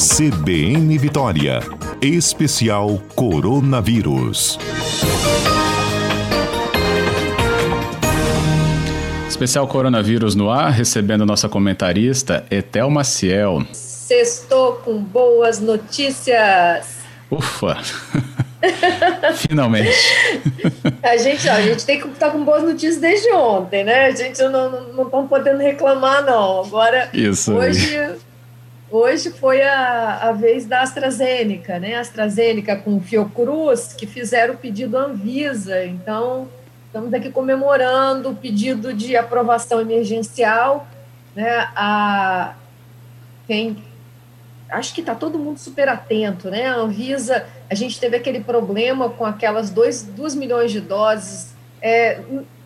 CBN Vitória. Especial Coronavírus. Especial Coronavírus no ar, recebendo nossa comentarista Etel Maciel. Sextou com boas notícias. Ufa! Finalmente. a gente, ó, a gente tem que estar tá com boas notícias desde ontem, né? A gente não estamos podendo reclamar, não. Agora, Isso hoje, hoje foi a, a vez da AstraZeneca, né? A AstraZeneca com Fiocruz, que fizeram o pedido Anvisa. Então, estamos aqui comemorando o pedido de aprovação emergencial. Né? A, acho que está todo mundo super atento, né? A Anvisa, a gente teve aquele problema com aquelas 2 milhões de doses é,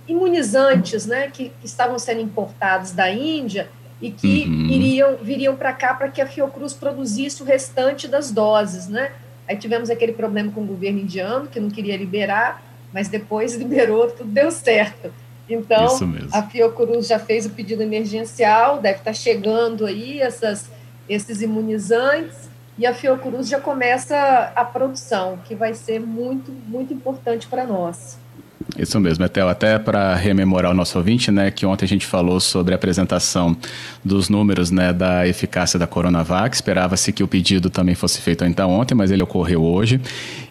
imunizantes, né? Que, que, estavam sendo importados da Índia e que uhum. iriam, viriam para cá para que a Fiocruz produzisse o restante das doses, né? Aí tivemos aquele problema com o governo indiano, que não queria liberar, mas depois liberou, tudo deu certo. Então, a Fiocruz já fez o pedido emergencial, deve estar tá chegando aí essas esses imunizantes e a Fiocruz já começa a produção, que vai ser muito, muito importante para nós. Isso mesmo, Etel. Até para rememorar o nosso ouvinte, né, que ontem a gente falou sobre a apresentação dos números né, da eficácia da Coronavac. Esperava-se que o pedido também fosse feito ainda ontem, mas ele ocorreu hoje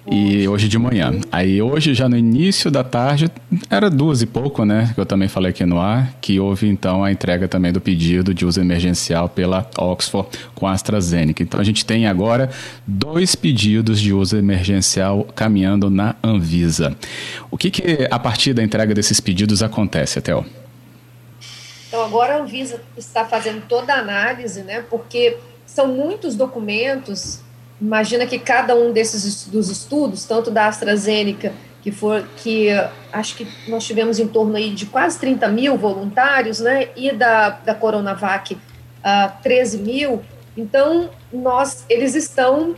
e hoje de manhã. Aí hoje, já no início da tarde, era duas e pouco, né? Que eu também falei aqui no ar, que houve então a entrega também do pedido de uso emergencial pela Oxford com a AstraZeneca. Então a gente tem agora dois pedidos de uso emergencial caminhando na Anvisa. O que, que a partir da entrega desses pedidos acontece, Etel? Então agora a Anvisa está fazendo toda a análise, né? Porque são muitos documentos Imagina que cada um desses dos estudos, tanto da AstraZeneca, que for que acho que nós tivemos em torno aí de quase 30 mil voluntários, né, e da, da Coronavac, uh, 13 mil. Então, nós, eles estão,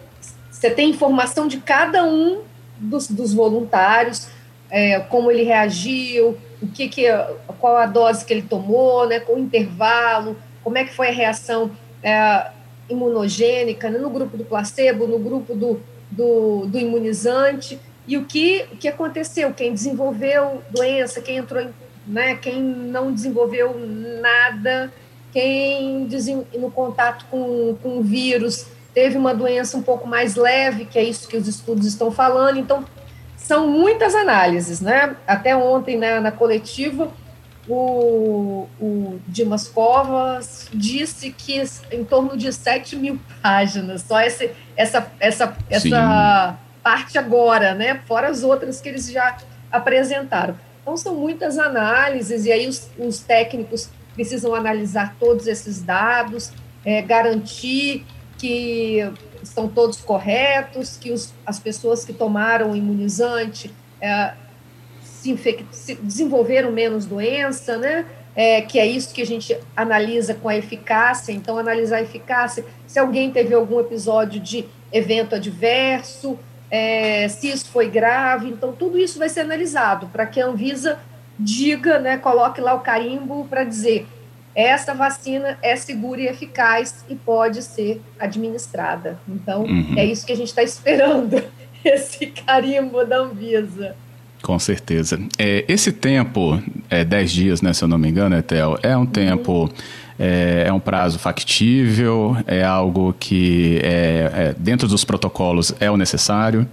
você tem informação de cada um dos, dos voluntários, é, como ele reagiu, o que, que qual a dose que ele tomou, né, com o intervalo, como é que foi a reação é, imunogênica, no grupo do placebo, no grupo do, do, do, imunizante, e o que, o que aconteceu, quem desenvolveu doença, quem entrou em, né, quem não desenvolveu nada, quem no contato com, com o vírus teve uma doença um pouco mais leve, que é isso que os estudos estão falando, então são muitas análises, né? Até ontem, né, na coletiva, o, o Dimas Covas disse que em torno de 7 mil páginas, só esse, essa, essa, essa parte agora, né? Fora as outras que eles já apresentaram. Então, são muitas análises, e aí os, os técnicos precisam analisar todos esses dados, é, garantir que estão todos corretos, que os, as pessoas que tomaram o imunizante é, se, infect... se desenvolveram menos doença, né? É, que é isso que a gente analisa com a eficácia. Então, analisar a eficácia, se alguém teve algum episódio de evento adverso, é, se isso foi grave. Então, tudo isso vai ser analisado para que a Anvisa diga, né, coloque lá o carimbo para dizer essa vacina é segura e eficaz e pode ser administrada. Então, uhum. é isso que a gente está esperando, esse carimbo da Anvisa. Com certeza. É, esse tempo, é, 10 dias, né, se eu não me engano, Etel, é um tempo, é, é, um prazo factível, é algo que, é, é, dentro dos protocolos, é o necessário?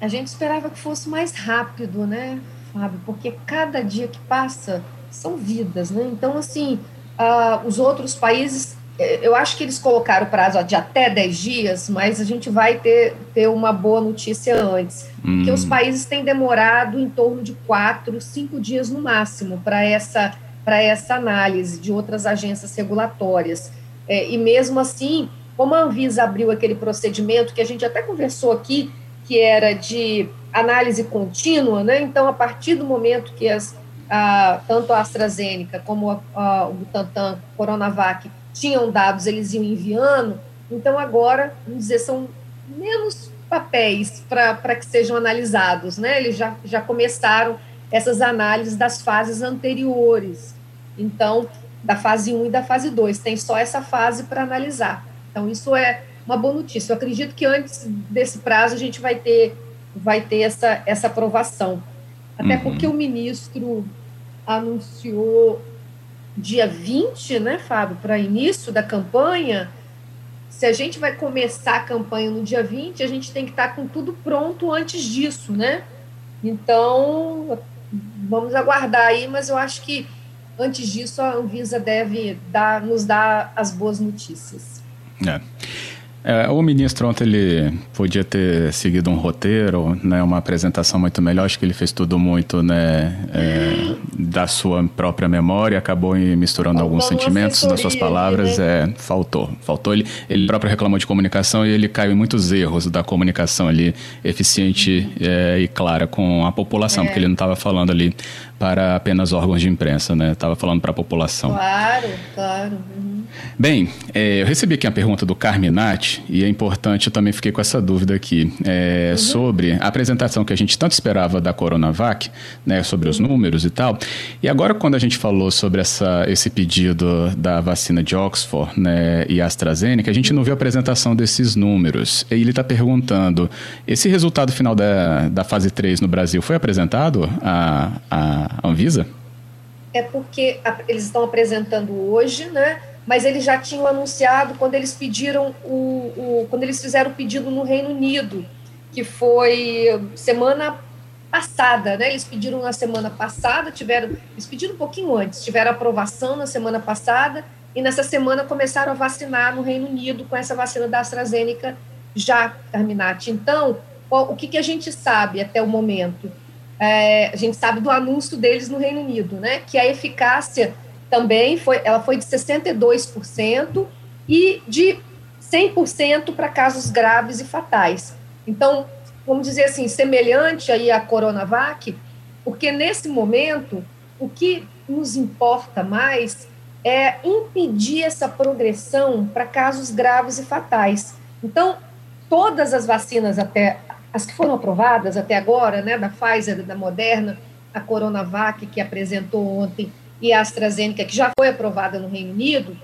A gente esperava que fosse mais rápido, né, Fábio? Porque cada dia que passa são vidas, né? Então, assim, uh, os outros países eu acho que eles colocaram o prazo de até 10 dias, mas a gente vai ter, ter uma boa notícia antes. Hum. Porque os países têm demorado em torno de 4, 5 dias no máximo para essa, essa análise de outras agências regulatórias. É, e mesmo assim, como a Anvisa abriu aquele procedimento que a gente até conversou aqui, que era de análise contínua, né? então, a partir do momento que as, a, tanto a AstraZeneca como a, a, o Butantan, Coronavac, tinham dados, eles iam enviando, então agora, vamos dizer, são menos papéis para que sejam analisados, né? Eles já, já começaram essas análises das fases anteriores. Então, da fase 1 e da fase 2, tem só essa fase para analisar. Então, isso é, uma boa notícia. Eu acredito que antes desse prazo a gente vai ter, vai ter essa, essa aprovação. Até uhum. porque o ministro anunciou dia 20, né, Fábio, para início da campanha. Se a gente vai começar a campanha no dia 20, a gente tem que estar tá com tudo pronto antes disso, né? Então, vamos aguardar aí, mas eu acho que antes disso a Anvisa deve dar, nos dar as boas notícias. É. É, o ministro ontem ele podia ter seguido um roteiro, né, uma apresentação muito melhor. Acho que ele fez tudo muito né, é, da sua própria memória, acabou misturando faltou alguns sentimentos nas suas palavras. Né? É, faltou, faltou. Ele, ele próprio reclamou de comunicação e ele caiu em muitos erros da comunicação ali eficiente é, e clara com a população, porque ele não estava falando ali para apenas órgãos de imprensa, né? Estava falando para a população. Claro, claro. Uhum. Bem, é, eu recebi aqui a pergunta do Carminati e é importante, eu também fiquei com essa dúvida aqui, é, uhum. sobre a apresentação que a gente tanto esperava da Coronavac, né, sobre os números e tal. E agora, quando a gente falou sobre essa, esse pedido da vacina de Oxford né, e AstraZeneca, a gente não viu a apresentação desses números. E ele está perguntando, esse resultado final da, da fase 3 no Brasil foi apresentado a, a Anvisa? É porque eles estão apresentando hoje, né? Mas eles já tinham anunciado quando eles pediram o, o quando eles fizeram o pedido no Reino Unido, que foi semana passada, né? Eles pediram na semana passada, tiveram, eles pediram um pouquinho antes, tiveram aprovação na semana passada e nessa semana começaram a vacinar no Reino Unido com essa vacina da AstraZeneca já, Carminati. Então, o que, que a gente sabe até o momento? É, a gente sabe do anúncio deles no Reino Unido, né? Que a eficácia também foi, ela foi de 62% e de 100% para casos graves e fatais. Então, vamos dizer assim, semelhante aí à Coronavac, porque nesse momento o que nos importa mais é impedir essa progressão para casos graves e fatais. Então, todas as vacinas até as que foram aprovadas até agora, né, da Pfizer, da Moderna, a Coronavac, que apresentou ontem, e a AstraZeneca, que já foi aprovada no Reino Unido,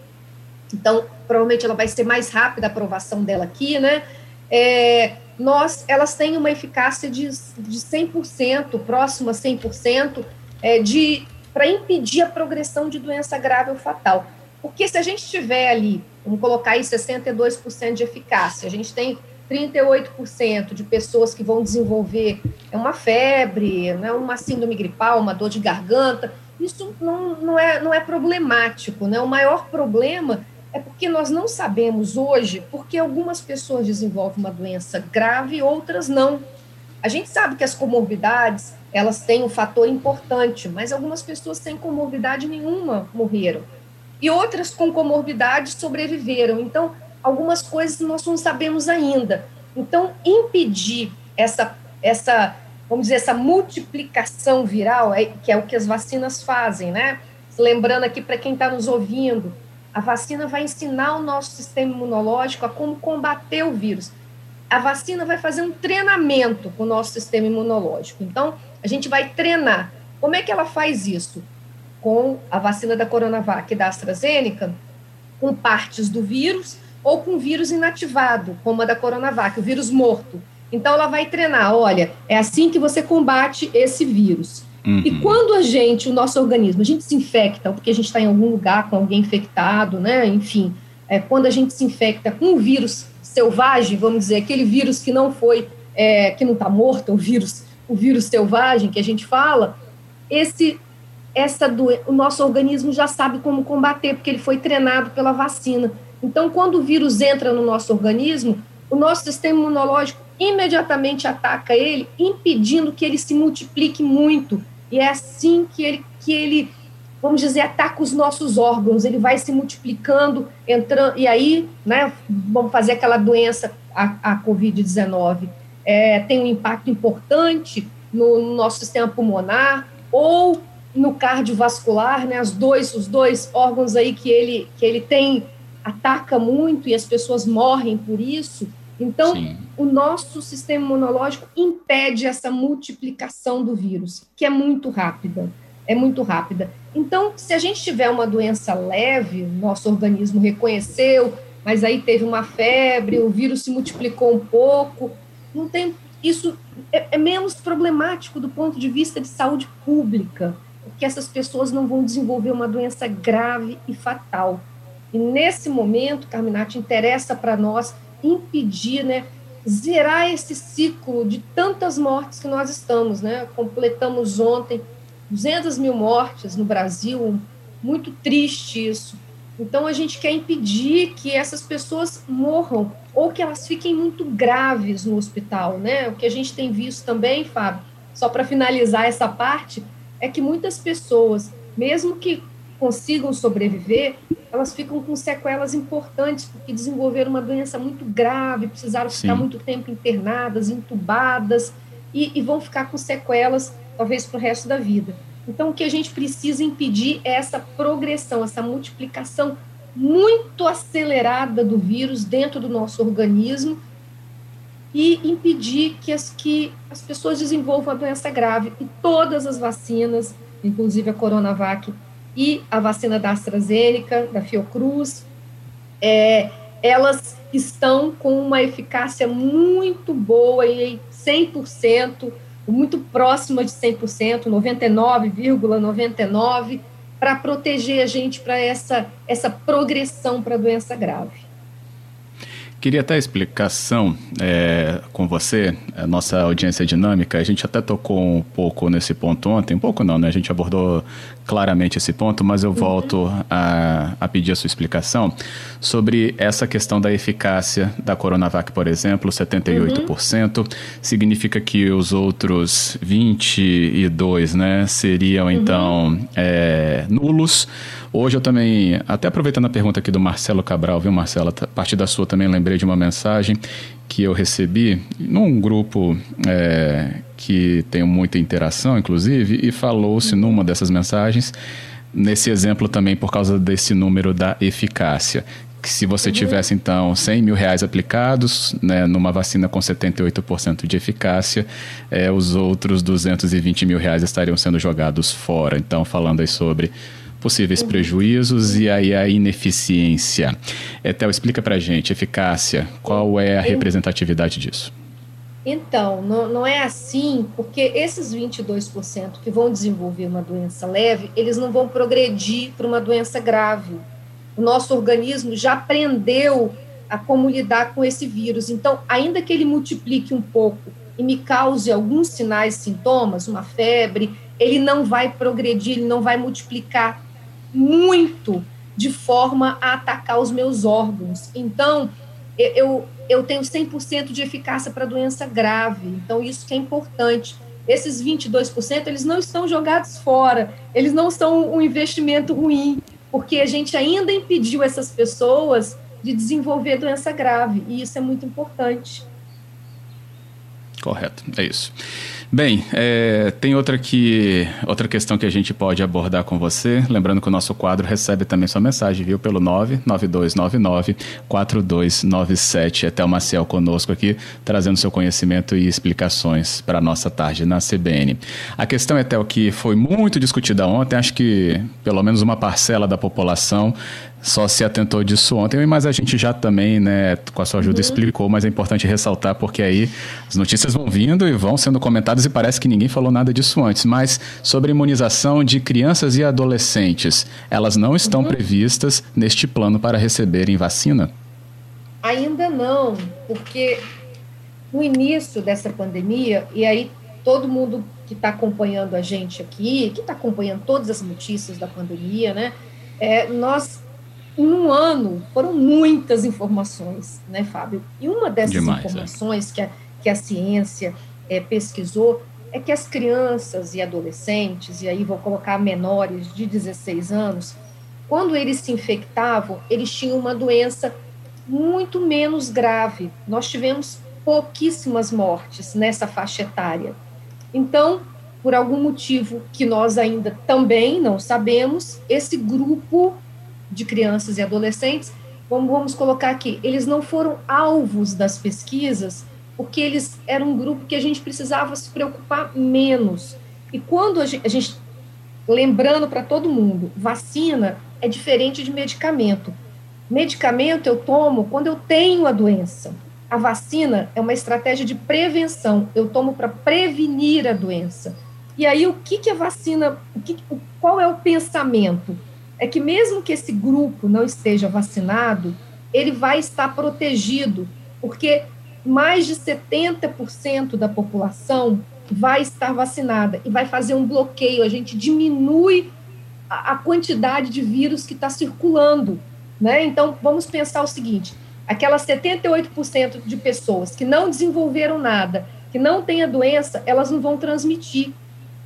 então, provavelmente ela vai ser mais rápida a aprovação dela aqui, né, é, nós, elas têm uma eficácia de, de 100%, próxima a 100%, é, de, para impedir a progressão de doença grave ou fatal. Porque se a gente tiver ali, vamos colocar aí 62% de eficácia, a gente tem 38% de pessoas que vão desenvolver é uma febre, né, uma síndrome gripal, uma dor de garganta. Isso não, não, é, não é problemático. Né? O maior problema é porque nós não sabemos hoje porque algumas pessoas desenvolvem uma doença grave e outras não. A gente sabe que as comorbidades elas têm um fator importante, mas algumas pessoas sem comorbidade nenhuma morreram. E outras com comorbidade sobreviveram. Então, algumas coisas nós não sabemos ainda. Então, impedir essa, essa vamos dizer, essa multiplicação viral, é, que é o que as vacinas fazem, né? Lembrando aqui para quem está nos ouvindo, a vacina vai ensinar o nosso sistema imunológico a como combater o vírus. A vacina vai fazer um treinamento com o nosso sistema imunológico. Então, a gente vai treinar. Como é que ela faz isso? Com a vacina da Coronavac e da AstraZeneca, com partes do vírus ou com vírus inativado, como a da Coronavac, o vírus morto. Então, ela vai treinar: olha, é assim que você combate esse vírus. Uhum. E quando a gente, o nosso organismo, a gente se infecta, porque a gente está em algum lugar com alguém infectado, né? Enfim, é, quando a gente se infecta com um vírus selvagem, vamos dizer, aquele vírus que não foi, é, que não está morto, o vírus, o vírus selvagem que a gente fala, esse, essa do, o nosso organismo já sabe como combater, porque ele foi treinado pela vacina. Então, quando o vírus entra no nosso organismo, o nosso sistema imunológico imediatamente ataca ele, impedindo que ele se multiplique muito. E é assim que ele, que ele vamos dizer, ataca os nossos órgãos, ele vai se multiplicando, entrando, e aí, né, vamos fazer aquela doença, a, a Covid-19, é, tem um impacto importante no, no, nosso sistema pulmonar ou no cardiovascular, né, os dois, os dois órgãos aí que ele, que ele tem ataca muito e as pessoas morrem por isso. Então, Sim. o nosso sistema imunológico impede essa multiplicação do vírus, que é muito rápida. É muito rápida. Então, se a gente tiver uma doença leve, nosso organismo reconheceu, mas aí teve uma febre, o vírus se multiplicou um pouco. Não tem isso é, é menos problemático do ponto de vista de saúde pública, porque essas pessoas não vão desenvolver uma doença grave e fatal. E nesse momento, Carminati, interessa para nós impedir, né, zerar esse ciclo de tantas mortes que nós estamos, né? Completamos ontem 200 mil mortes no Brasil, muito triste isso. Então a gente quer impedir que essas pessoas morram ou que elas fiquem muito graves no hospital, né? O que a gente tem visto também, Fábio, só para finalizar essa parte, é que muitas pessoas, mesmo que consigam sobreviver, elas ficam com sequelas importantes, porque desenvolveram uma doença muito grave, precisaram Sim. ficar muito tempo internadas, entubadas, e, e vão ficar com sequelas, talvez, para o resto da vida. Então, o que a gente precisa impedir é essa progressão, essa multiplicação muito acelerada do vírus dentro do nosso organismo e impedir que as, que as pessoas desenvolvam a doença grave. E todas as vacinas, inclusive a Coronavac e a vacina da AstraZeneca, da Fiocruz, é, elas estão com uma eficácia muito boa e 100%, muito próxima de 100%, 99,99%, ,99, para proteger a gente para essa, essa progressão para a doença grave. Queria até explicação é, com você, a nossa audiência dinâmica. A gente até tocou um pouco nesse ponto ontem, um pouco não, né? A gente abordou claramente esse ponto, mas eu volto uhum. a, a, pedir a sua explicação sobre essa questão da eficácia da Coronavac, por exemplo, 78%. Uhum. Significa que os outros 22, né, seriam uhum. então é, nulos Hoje eu também, até aproveitando a pergunta aqui do Marcelo Cabral, viu, Marcelo? A partir da sua também lembrei de uma mensagem que eu recebi num grupo é, que tem muita interação, inclusive, e falou-se numa dessas mensagens, nesse exemplo também por causa desse número da eficácia, que se você uhum. tivesse então 100 mil reais aplicados né, numa vacina com 78% de eficácia, é, os outros 220 mil reais estariam sendo jogados fora. Então, falando aí sobre possíveis prejuízos e aí a ineficiência. Etel, explica para gente, eficácia, qual é a representatividade disso? Então, não, não é assim, porque esses 22% que vão desenvolver uma doença leve, eles não vão progredir para uma doença grave. O nosso organismo já aprendeu a como lidar com esse vírus. Então, ainda que ele multiplique um pouco e me cause alguns sinais, sintomas, uma febre, ele não vai progredir, ele não vai multiplicar muito de forma a atacar os meus órgãos. Então, eu, eu tenho 100% de eficácia para doença grave. Então, isso que é importante. Esses 22%, eles não estão jogados fora, eles não são um investimento ruim, porque a gente ainda impediu essas pessoas de desenvolver doença grave, e isso é muito importante. Correto, é isso. Bem, é, tem outra, que, outra questão que a gente pode abordar com você. Lembrando que o nosso quadro recebe também sua mensagem, viu? Pelo 99299-4297. Até o Maciel conosco aqui, trazendo seu conhecimento e explicações para a nossa tarde na CBN. A questão, até o que foi muito discutida ontem, acho que pelo menos uma parcela da população só se atentou disso ontem, mas a gente já também, né, com a sua ajuda, uhum. explicou, mas é importante ressaltar porque aí as notícias vão vindo e vão sendo comentadas e parece que ninguém falou nada disso antes. Mas sobre imunização de crianças e adolescentes, elas não estão uhum. previstas neste plano para receberem vacina? Ainda não, porque no início dessa pandemia, e aí todo mundo que está acompanhando a gente aqui, que está acompanhando todas as notícias da pandemia, né, é, nós em um ano foram muitas informações, né, Fábio? E uma dessas Demais, é. informações é. que, a, que a ciência é, pesquisou é que as crianças e adolescentes, e aí vou colocar menores de 16 anos, quando eles se infectavam, eles tinham uma doença muito menos grave. Nós tivemos pouquíssimas mortes nessa faixa etária. Então, por algum motivo que nós ainda também não sabemos, esse grupo de crianças e adolescentes, vamos, vamos colocar aqui, eles não foram alvos das pesquisas porque eles eram um grupo que a gente precisava se preocupar menos. E quando a gente, a gente lembrando para todo mundo, vacina é diferente de medicamento. Medicamento eu tomo quando eu tenho a doença. A vacina é uma estratégia de prevenção. Eu tomo para prevenir a doença. E aí, o que, que a vacina, o que, qual é o pensamento? É que mesmo que esse grupo não esteja vacinado, ele vai estar protegido, porque mais de 70% da população vai estar vacinada e vai fazer um bloqueio. A gente diminui a, quantidade de vírus que está circulando. Né? Então, vamos pensar o seguinte: aquelas 78% de pessoas que não desenvolveram nada, que não têm a doença, elas não vão transmitir.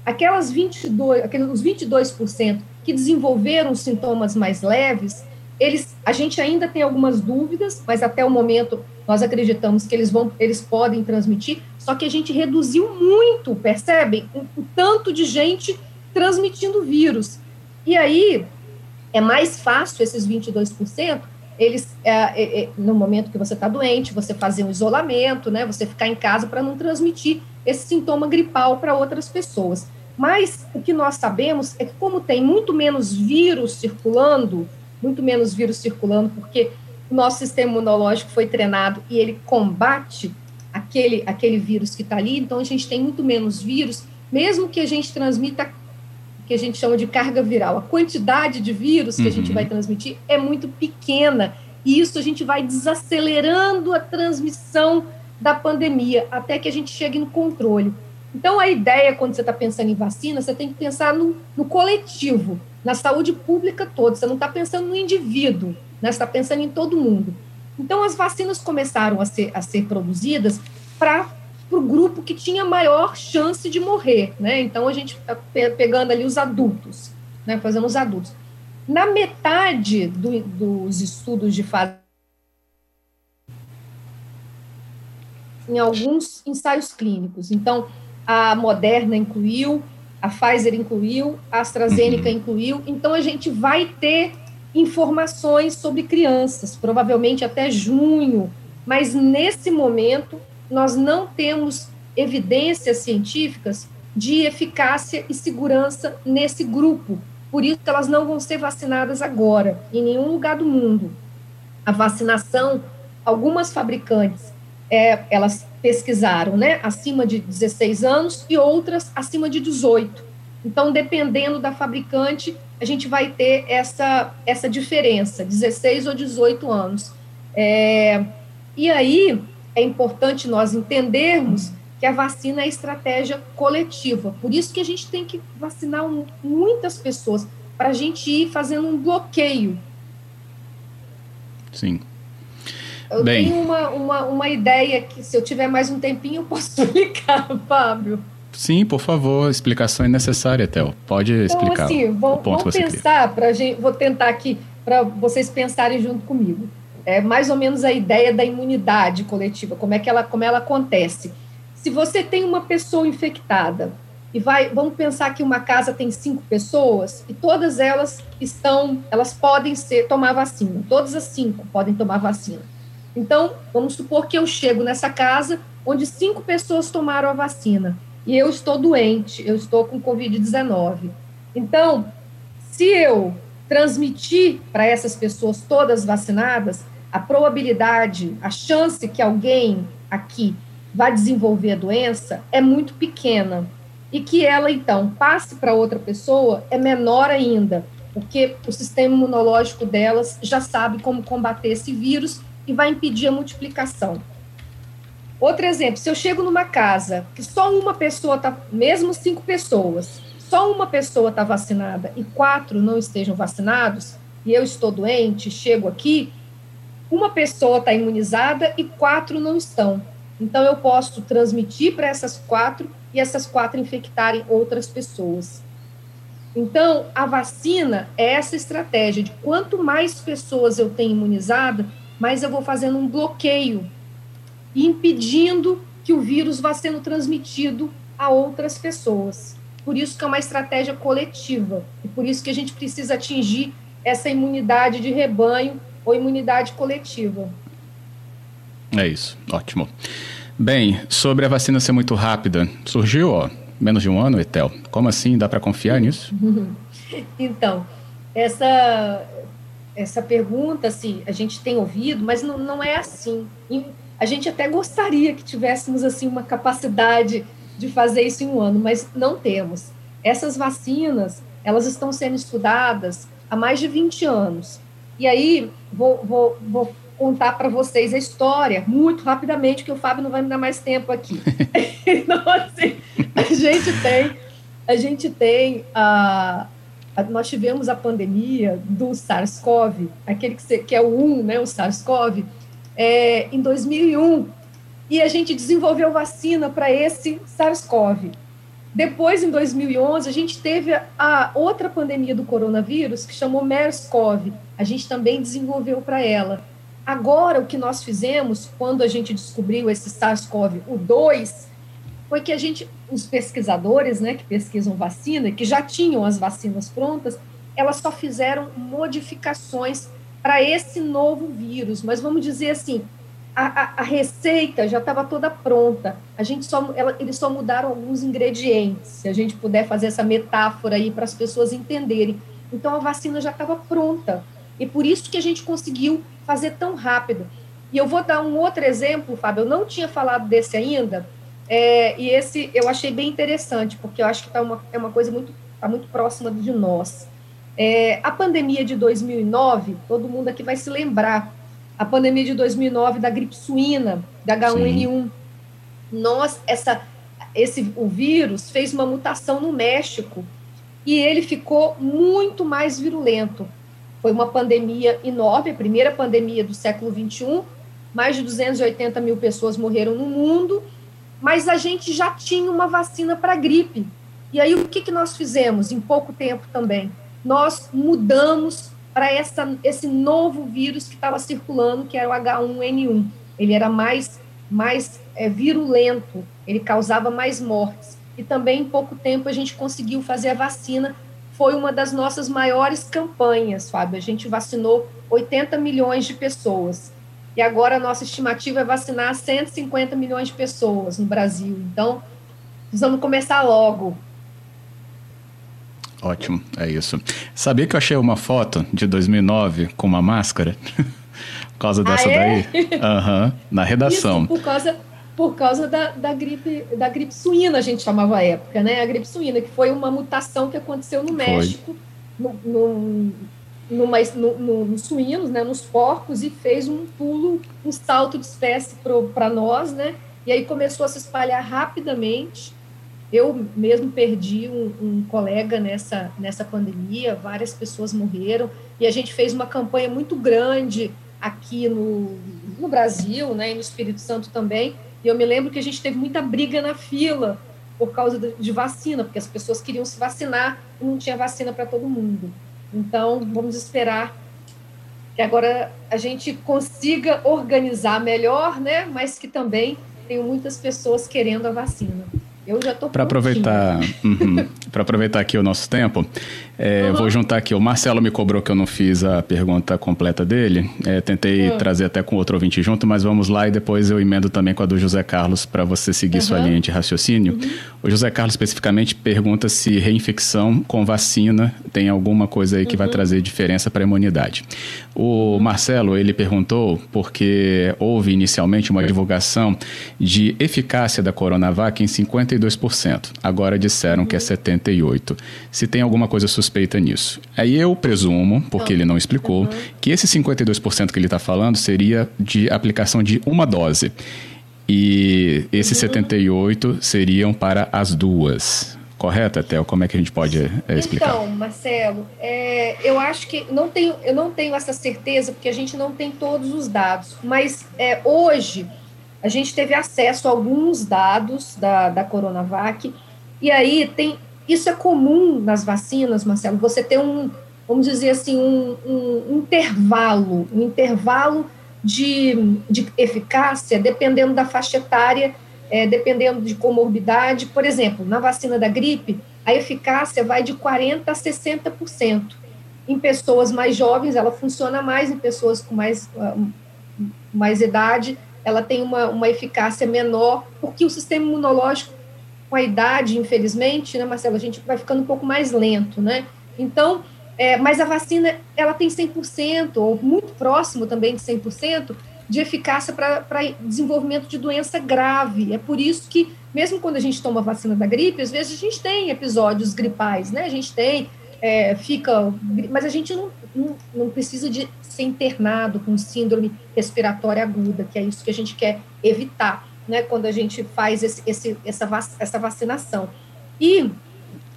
Aquelas 22, aqueles 22% que desenvolveram sintomas mais leves, eles, a gente ainda tem algumas dúvidas, mas até o momento nós acreditamos que eles vão, eles podem transmitir, só que a gente reduziu muito, percebem? O, o tanto de gente transmitindo vírus. E aí é mais fácil esses 22%, eles é, é, é, no momento que você está doente, você fazer um isolamento, né? Você ficar em casa para não transmitir esse sintoma gripal para outras pessoas. Mas o que nós sabemos é que como tem muito menos vírus circulando, muito menos vírus circulando, porque o nosso sistema imunológico foi treinado e ele combate aquele, aquele vírus que está ali, então a gente tem muito menos vírus, mesmo que a gente transmita que a gente chama de carga viral. A quantidade de vírus que uhum. a gente uhum. vai transmitir é muito pequena, e isso a gente vai desacelerando a transmissão da pandemia até que a gente chegue no controle. Então, a ideia, quando você está pensando em vacina, você tem que pensar no, no coletivo, na saúde pública toda. Você não está pensando no indivíduo, né? você está pensando em todo mundo. Então, as vacinas começaram a ser, a ser produzidas para o grupo que tinha maior chance de morrer. Né? Então, a gente está pegando ali os adultos, né? fazendo os adultos. Na metade do, dos estudos de fase em alguns ensaios clínicos. Então, a Moderna incluiu, a Pfizer incluiu, a AstraZeneca uhum. incluiu. Então, a gente vai ter informações sobre crianças, provavelmente até junho, mas nesse momento nós não temos evidências científicas de eficácia e segurança nesse grupo. Por isso, elas não vão ser vacinadas agora, em nenhum lugar do mundo. A vacinação, algumas fabricantes, é, elas pesquisaram, né, acima de 16 anos e outras acima de 18. Então, dependendo da fabricante, a gente vai ter essa, essa diferença, 16 ou 18 anos. É, e aí, é importante nós entendermos que a vacina é estratégia coletiva. Por isso que a gente tem que vacinar muitas pessoas, para a gente ir fazendo um bloqueio. Sim. Eu Bem. tenho uma, uma, uma ideia que, se eu tiver mais um tempinho, eu posso explicar, Fábio. Sim, por favor, explicação é necessária, Théo. Pode então, explicar. Assim, vamos, o ponto vamos pensar, pra gente, vou tentar aqui para vocês pensarem junto comigo. É mais ou menos a ideia da imunidade coletiva, como é que ela, como ela acontece. Se você tem uma pessoa infectada e vai, vamos pensar que uma casa tem cinco pessoas e todas elas estão, elas podem ser tomar vacina. Todas as cinco podem tomar vacina. Então, vamos supor que eu chego nessa casa onde cinco pessoas tomaram a vacina e eu estou doente, eu estou com Covid-19. Então, se eu transmitir para essas pessoas todas vacinadas, a probabilidade, a chance que alguém aqui vá desenvolver a doença é muito pequena. E que ela, então, passe para outra pessoa é menor ainda, porque o sistema imunológico delas já sabe como combater esse vírus e vai impedir a multiplicação. Outro exemplo, se eu chego numa casa que só uma pessoa está, mesmo cinco pessoas, só uma pessoa está vacinada e quatro não estejam vacinados, e eu estou doente, chego aqui, uma pessoa está imunizada e quatro não estão. Então, eu posso transmitir para essas quatro e essas quatro infectarem outras pessoas. Então, a vacina é essa estratégia de quanto mais pessoas eu tenho imunizada, mas eu vou fazendo um bloqueio, impedindo que o vírus vá sendo transmitido a outras pessoas. Por isso que é uma estratégia coletiva, e por isso que a gente precisa atingir essa imunidade de rebanho ou imunidade coletiva. É isso, ótimo. Bem, sobre a vacina ser muito rápida, surgiu, ó, menos de um ano, Etel. Como assim? Dá para confiar nisso? então, essa essa pergunta, assim, a gente tem ouvido, mas não, não é assim. E a gente até gostaria que tivéssemos, assim, uma capacidade de fazer isso em um ano, mas não temos. Essas vacinas, elas estão sendo estudadas há mais de 20 anos. E aí, vou, vou, vou contar para vocês a história, muito rapidamente, que o Fábio não vai me dar mais tempo aqui. então, assim, a gente tem, a gente tem a, a nós tivemos a pandemia do SARS-CoV, aquele que, que, é o 1, né, o SARS-CoV, é, em 2001, e a gente desenvolveu vacina para esse SARS-CoV. Depois, em 2011, a gente teve a outra pandemia do coronavírus, que chamou MERS-CoV. A gente também desenvolveu para ela. Agora, o que nós fizemos, quando a gente descobriu esse SARS-CoV-2, foi que a gente, os pesquisadores, né, que pesquisam vacina, que já tinham as vacinas prontas, elas só fizeram modificações para esse novo vírus. Mas vamos dizer assim, a, a, a receita já estava toda pronta. A gente só, ela, eles só mudaram alguns ingredientes. Se a gente puder fazer essa metáfora aí para as pessoas entenderem. Então a vacina já estava pronta. E por isso que a gente conseguiu fazer tão rápido. E eu vou dar um outro exemplo, Fábio. Eu não tinha falado desse ainda. É, e esse eu achei bem interessante, porque eu acho que tá uma, é uma coisa muito, tá muito próxima de nós. É, a pandemia de 2009, todo mundo aqui vai se lembrar a pandemia de 2009 da gripe suína, da H1N1. Sim. Nós, essa, esse, o vírus fez uma mutação no México e ele ficou muito mais virulento. Foi uma pandemia enorme, a primeira pandemia do século 21. Mais de 280 mil pessoas morreram no mundo, mas a gente já tinha uma vacina para gripe. E aí o que, que nós fizemos em pouco tempo também? Nós mudamos para esse novo vírus que estava circulando, que era o H1N1. Ele era mais, mais é, virulento, ele causava mais mortes. E também, em pouco tempo, a gente conseguiu fazer a vacina. Foi uma das nossas maiores campanhas, Fábio. A gente vacinou 80 milhões de pessoas. E agora a nossa estimativa é vacinar 150 milhões de pessoas no Brasil. Então, precisamos começar logo. Ótimo, é isso. Sabia que eu achei uma foto de 2009 com uma máscara? por causa dessa ah, é? daí? Aham, uhum, na redação. Isso, por causa, por causa da, da, gripe, da gripe suína, a gente chamava a época, né? A gripe suína, que foi uma mutação que aconteceu no México, no, no, numa, no, no, nos suínos, né? Nos porcos, e fez um pulo, um salto de espécie para nós, né? E aí começou a se espalhar rapidamente eu mesmo perdi um, um, colega nessa, nessa pandemia, várias pessoas morreram, e a gente fez uma campanha muito grande aqui no, no Brasil, né, e no Espírito Santo também, e eu me lembro que a gente teve muita briga na fila por causa de, de vacina, porque as pessoas queriam se vacinar e não tinha vacina para todo mundo. Então, vamos esperar que agora a gente consiga organizar melhor, né, mas que também tenham muitas pessoas querendo a vacina. Eu já estou Para aproveitar, uhum, para aproveitar aqui o nosso tempo, é, uhum. vou juntar aqui. O Marcelo me cobrou que eu não fiz a pergunta completa dele. É, tentei uhum. trazer até com outro ouvinte junto, mas vamos lá e depois eu emendo também com a do José Carlos para você seguir sua linha de raciocínio. Uhum. O José Carlos especificamente pergunta se reinfecção com vacina tem alguma coisa aí que vai uhum. trazer diferença para a imunidade. O Marcelo ele perguntou porque houve inicialmente uma divulgação de eficácia da Coronavac em 50 52%. Agora disseram que é 78%. Se tem alguma coisa suspeita nisso. Aí eu presumo, porque ele não explicou, uhum. que esse 52% que ele está falando seria de aplicação de uma dose. E esses uhum. 78 seriam para as duas. Correto, Etel? Como é que a gente pode é, explicar? Então, Marcelo, é, eu acho que não tenho, eu não tenho essa certeza, porque a gente não tem todos os dados. Mas é, hoje a gente teve acesso a alguns dados da, da Coronavac, e aí tem. Isso é comum nas vacinas, Marcelo, você ter um, vamos dizer assim, um, um intervalo, um intervalo de, de eficácia, dependendo da faixa etária, é, dependendo de comorbidade. Por exemplo, na vacina da gripe, a eficácia vai de 40% a 60%. Em pessoas mais jovens, ela funciona mais, em pessoas com mais, ah, mais idade, ela tem uma, uma eficácia menor, porque o sistema imunológico, com a idade, infelizmente, né, Marcelo, a gente vai ficando um pouco mais lento, né? Então, é, mas a vacina ela tem 100%, ou muito próximo também de 100%, de eficácia para desenvolvimento de doença grave. É por isso que, mesmo quando a gente toma a vacina da gripe, às vezes a gente tem episódios gripais, né? A gente tem, é, fica. Mas a gente não, não, não precisa de ser internado com síndrome respiratória aguda, que é isso que a gente quer evitar, né? Quando a gente faz esse, esse, essa, essa vacinação. E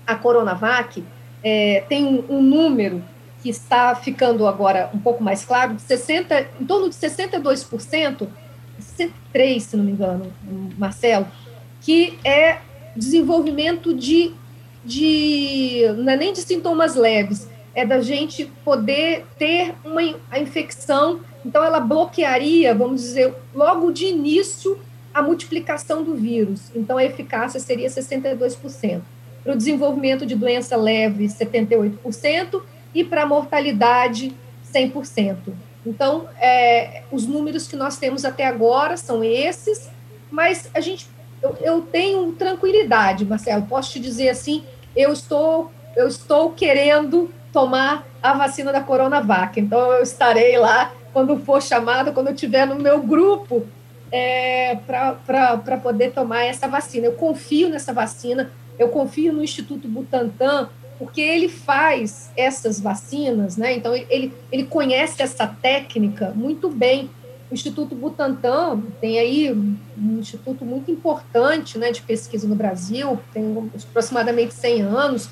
a Coronavac é, tem um, número que está ficando agora um pouco mais claro, de 60, em torno de 62%, 63, se não me engano, Marcelo, que é desenvolvimento de, de não é nem de sintomas leves, é da gente poder ter uma a infecção, então ela bloquearia, vamos dizer, logo de início a multiplicação do vírus. Então a eficácia seria 62%. Para o desenvolvimento de doença leve, 78%, e para a mortalidade 100%. Então, é, os números que nós temos até agora são esses, mas a gente, eu, eu, tenho tranquilidade, Marcelo, posso te dizer assim, eu estou, eu estou querendo tomar a vacina da Coronavac, então eu estarei lá quando for chamado, quando eu estiver no meu grupo, é, para poder tomar essa vacina. Eu confio nessa vacina, eu confio no Instituto Butantan, porque ele faz essas vacinas, né? Então ele, ele conhece essa técnica muito bem. O Instituto Butantan tem aí um instituto muito importante, né, de pesquisa no Brasil, tem aproximadamente 100 anos,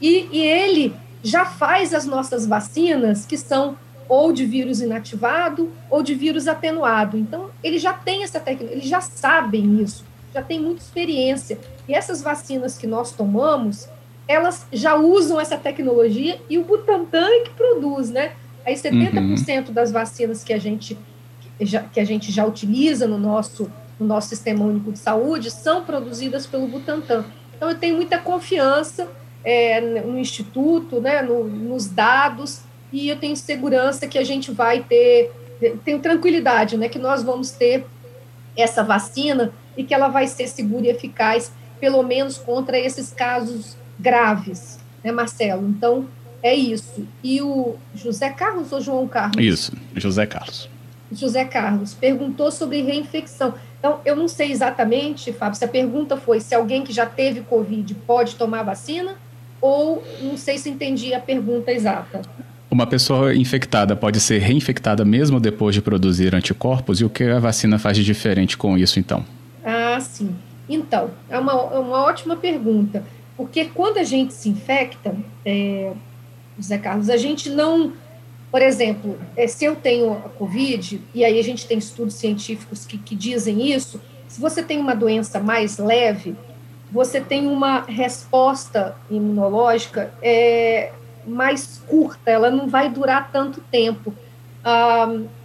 e, e ele já faz as nossas vacinas que são ou de vírus inativado ou de vírus atenuado. Então, ele já tem essa técnica, eles já sabem isso, já tem muita experiência. E essas vacinas que nós tomamos, elas já usam essa tecnologia e o Butantan é que produz, né? Aí 70% uhum. das vacinas que a gente já, que a gente já utiliza no nosso no nosso sistema único de saúde são produzidas pelo Butantan. Então eu tenho muita confiança é, no instituto, né, no, nos dados e eu tenho segurança que a gente vai ter, tenho tranquilidade, né, que nós vamos ter essa vacina e que ela vai ser segura e eficaz, pelo menos contra esses casos graves, né, Marcelo? Então, é isso. E o José Carlos ou João Carlos? Isso, José Carlos. José Carlos perguntou sobre reinfecção. Então, eu não sei exatamente, Fábio, se a pergunta foi se alguém que já teve Covid pode tomar vacina, ou não sei se entendi a pergunta exata. Uma pessoa infectada pode ser reinfectada mesmo depois de produzir anticorpos? E o que a vacina faz de diferente com isso, então? Ah, sim. Então, é uma, é uma ótima pergunta. Porque quando a gente se infecta, é, José Carlos, a gente não. Por exemplo, é, se eu tenho a Covid, e aí a gente tem estudos científicos que, que dizem isso, se você tem uma doença mais leve, você tem uma resposta imunológica é, mais curta, ela não vai durar tanto tempo.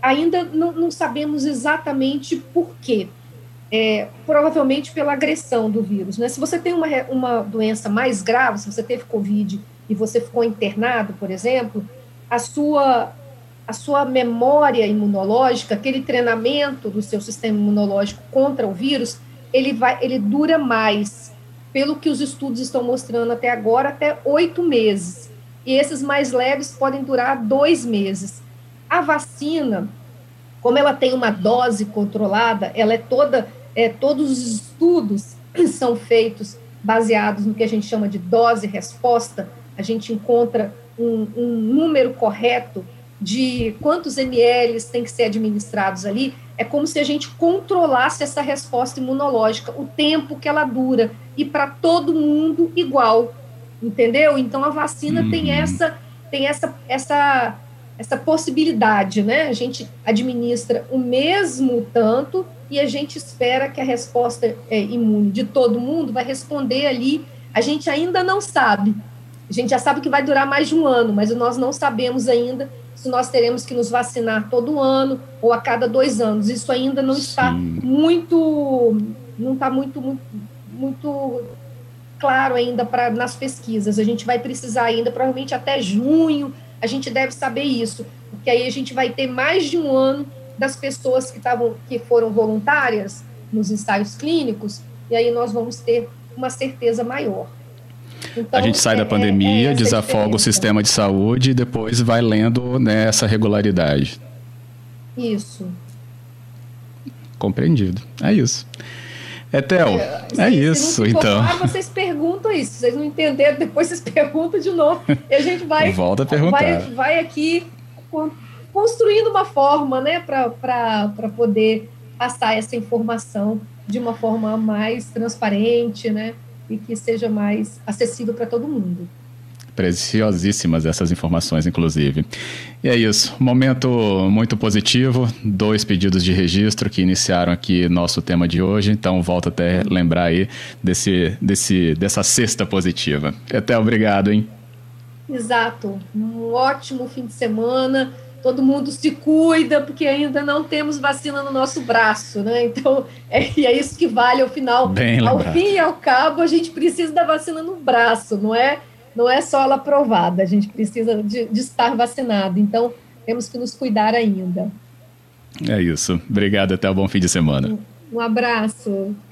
Ainda não, não sabemos exatamente por quê é, provavelmente pela agressão do vírus. Né? Se você tem uma, uma doença mais grave, se você teve Covid e você ficou internado, por exemplo, a sua, a sua memória imunológica, aquele treinamento do seu sistema imunológico contra o vírus, ele, vai, ele dura mais, pelo que os estudos estão mostrando até agora, até oito meses. E esses mais leves podem durar dois meses. A vacina, como ela tem uma dose controlada, ela é toda é, todos os estudos são feitos baseados no que a gente chama de dose-resposta, a gente encontra um, um, número correto de quantos ml tem que ser administrados ali, é como se a gente controlasse essa resposta imunológica, o tempo que ela dura, e para todo mundo igual, entendeu? Então a vacina tem uhum. essa tem essa, essa, essa possibilidade, né? A gente administra o mesmo tanto e a gente espera que a resposta é, imune de todo mundo vai responder ali. A gente ainda não sabe. A gente já sabe que vai durar mais de um ano, mas nós não sabemos ainda se nós teremos que nos vacinar todo ano ou a cada dois anos. Isso ainda não Sim. está muito, não está muito, muito, muito claro ainda para nas pesquisas. A gente vai precisar ainda, provavelmente até junho, a gente deve saber isso, porque aí a gente vai ter mais de um ano das pessoas que estavam que foram voluntárias nos ensaios clínicos, e aí nós vamos ter uma certeza maior. Então, a gente sai é, da pandemia, é, é desafoga o sistema de saúde e depois vai lendo né, essa regularidade. Isso. Compreendido. É isso. Etel, é, é isso, então. vocês perguntam isso. Vocês não entenderam, depois vocês perguntam de novo. E a gente vai. Volta a perguntar. Vai, vai aqui construindo uma forma, né, para poder passar essa informação de uma forma mais transparente, né, e que seja mais acessível para todo mundo. Preciosíssimas essas informações, inclusive. E é isso. Momento muito positivo. Dois pedidos de registro que iniciaram aqui nosso tema de hoje. Então, volto até lembrar aí desse, desse, dessa cesta positiva. Até obrigado, hein? Exato. Um ótimo fim de semana. Todo mundo se cuida, porque ainda não temos vacina no nosso braço, né? Então, é, é isso que vale ao final. Bem ao fim e ao cabo, a gente precisa da vacina no braço, não é? Não é só ela aprovada, a gente precisa de, de estar vacinado. Então, temos que nos cuidar ainda. É isso. Obrigado, até o bom fim de semana. Um abraço.